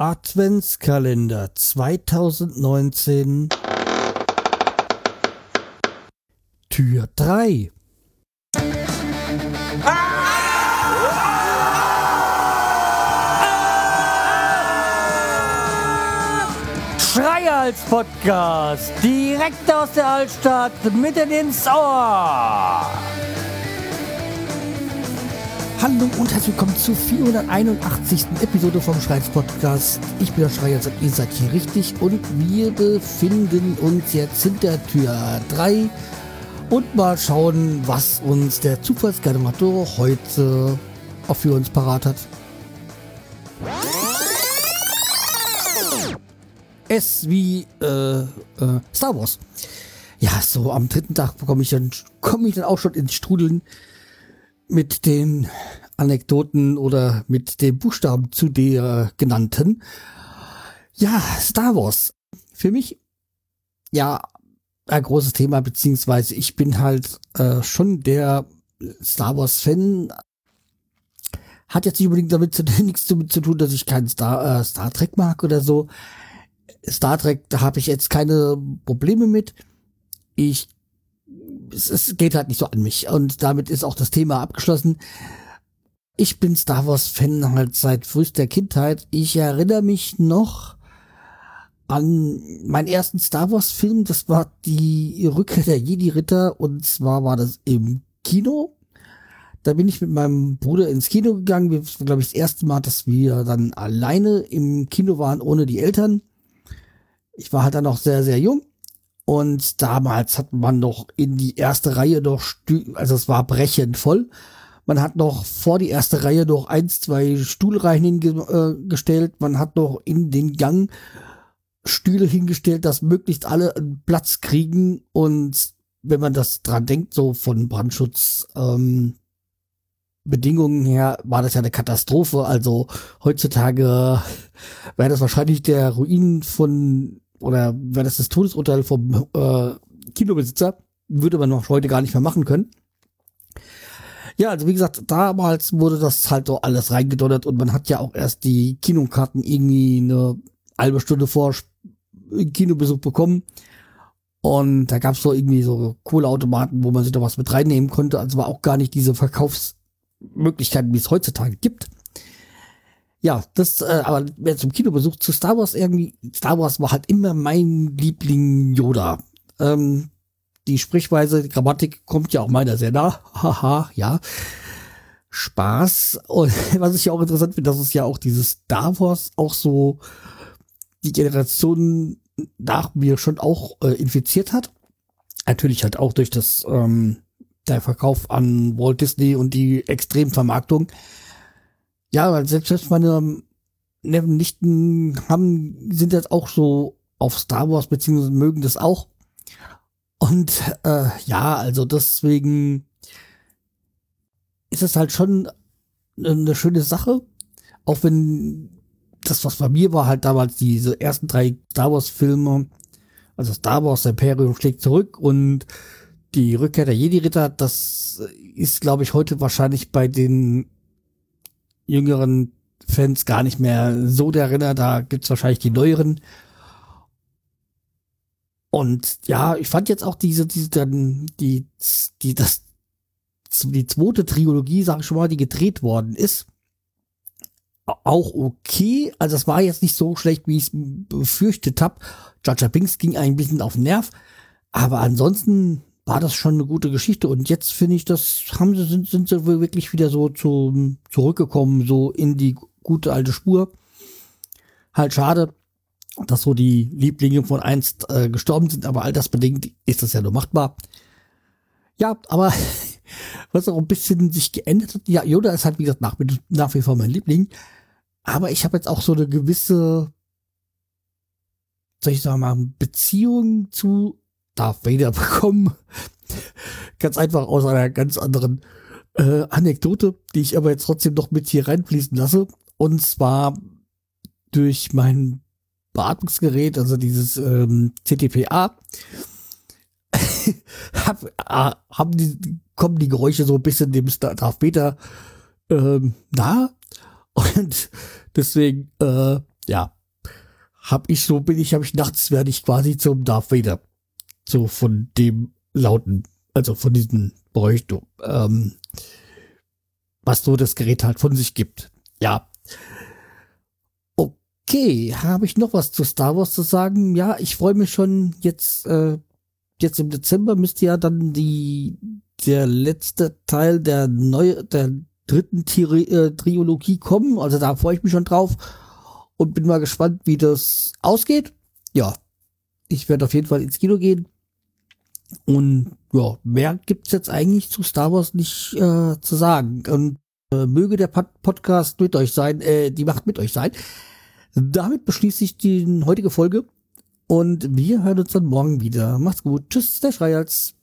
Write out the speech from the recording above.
Adventskalender 2019 Tür 3 Schreihals Podcast, direkt aus der Altstadt, mitten ins Ohr. Hallo und herzlich willkommen zur 481. Episode vom Schreihals Podcast. Ich bin der Schreihals und ihr seid hier richtig und wir befinden uns jetzt hinter Tür 3 und mal schauen, was uns der Zufallsgenerator heute auch für uns parat hat. S wie äh, äh, Star Wars. Ja, so am dritten Tag komme ich dann komme ich dann auch schon ins Strudeln mit den Anekdoten oder mit den Buchstaben zu der genannten. Ja, Star Wars. Für mich ja ein großes Thema, beziehungsweise ich bin halt äh, schon der Star Wars Fan. Hat jetzt nicht unbedingt damit zu, nichts damit zu tun, dass ich keinen Star, äh, Star Trek mag oder so. Star Trek, da habe ich jetzt keine Probleme mit. Ich, es, es geht halt nicht so an mich. Und damit ist auch das Thema abgeschlossen. Ich bin Star Wars Fan halt seit frühester Kindheit. Ich erinnere mich noch an meinen ersten Star Wars Film. Das war die Rückkehr der Jedi Ritter. Und zwar war das im Kino. Da bin ich mit meinem Bruder ins Kino gegangen. War, glaube ich, das erste Mal, dass wir dann alleine im Kino waren, ohne die Eltern ich war halt dann noch sehr, sehr jung. Und damals hat man noch in die erste Reihe noch, also es war brechend voll. Man hat noch vor die erste Reihe noch eins, zwei Stuhlreihen hingestellt. Äh, man hat noch in den Gang Stühle hingestellt, dass möglichst alle einen Platz kriegen. Und wenn man das dran denkt, so von Brandschutz, ähm, Bedingungen her war das ja eine Katastrophe. Also heutzutage wäre das wahrscheinlich der Ruin von oder wäre das das Todesurteil vom äh, Kinobesitzer, würde man noch heute gar nicht mehr machen können. Ja, also wie gesagt, damals wurde das halt so alles reingedonnert und man hat ja auch erst die Kinokarten irgendwie eine halbe Stunde vor Kinobesuch bekommen. Und da gab's so irgendwie so Kohleautomaten, wo man sich da was mit reinnehmen konnte. Also war auch gar nicht diese Verkaufsmöglichkeiten, wie es heutzutage gibt ja, das, äh, aber wer zum Kinobesuch zu Star Wars irgendwie, Star Wars war halt immer mein Liebling Yoda. Ähm, die Sprichweise, die Grammatik kommt ja auch meiner sehr nah. Haha, ja. Spaß. Und was ich ja auch interessant finde, dass es ja auch dieses Star Wars auch so die Generation nach mir schon auch äh, infiziert hat. Natürlich halt auch durch das ähm, der Verkauf an Walt Disney und die Extremvermarktung. Vermarktung ja, weil selbst, selbst meine Nichten haben, sind jetzt auch so auf Star Wars, beziehungsweise mögen das auch. Und äh, ja, also deswegen ist es halt schon eine schöne Sache. Auch wenn das, was bei mir war, halt damals diese ersten drei Star Wars-Filme, also Star Wars Imperium schlägt zurück und die Rückkehr der Jedi-Ritter, das ist, glaube ich, heute wahrscheinlich bei den jüngeren Fans gar nicht mehr so der Renner. Da gibt's wahrscheinlich die neueren. Und ja, ich fand jetzt auch diese, diese, dann, die, die, das, die zweite Trilogie, sag ich schon mal, die gedreht worden ist, auch okay. Also es war jetzt nicht so schlecht, wie ich es befürchtet habe. Jaja Binks ging ein bisschen auf den Nerv. Aber ansonsten war das schon eine gute Geschichte. Und jetzt finde ich, das haben sie, sind, sind sie wirklich wieder so zu, zurückgekommen, so in die gute alte Spur. Halt schade, dass so die Lieblinge von einst äh, gestorben sind, aber all das bedingt ist das ja nur machbar. Ja, aber was auch ein bisschen sich geändert hat, ja, Yoda ist halt, wie gesagt, nach, nach wie vor mein Liebling. Aber ich habe jetzt auch so eine gewisse, soll ich sagen mal, Beziehung zu Darth Vader bekommen. ganz einfach aus einer ganz anderen äh, Anekdote, die ich aber jetzt trotzdem noch mit hier reinfließen lasse. Und zwar durch mein Beatmungsgerät, also dieses ähm, CTPA, hab, äh, haben die, kommen die Geräusche so ein bisschen dem Darth Vader ähm, nahe. Und deswegen äh, ja, hab ich so, bin ich, hab ich nachts, werde ich quasi zum Darth Vader. So von dem Lauten, also von diesem Bräuchtum, ähm, was so das Gerät halt von sich gibt. Ja. Okay, habe ich noch was zu Star Wars zu sagen? Ja, ich freue mich schon jetzt, äh, jetzt im Dezember müsste ja dann die, der letzte Teil der neue, der dritten Tri äh, Trilogie kommen. Also da freue ich mich schon drauf und bin mal gespannt, wie das ausgeht. Ja, ich werde auf jeden Fall ins Kino gehen. Und ja, mehr gibt's jetzt eigentlich zu Star Wars nicht äh, zu sagen. Und äh, möge der Pod Podcast mit euch sein, äh, die Macht mit euch sein. Damit beschließe ich die heutige Folge und wir hören uns dann morgen wieder. Macht's gut. Tschüss, der Schreihals.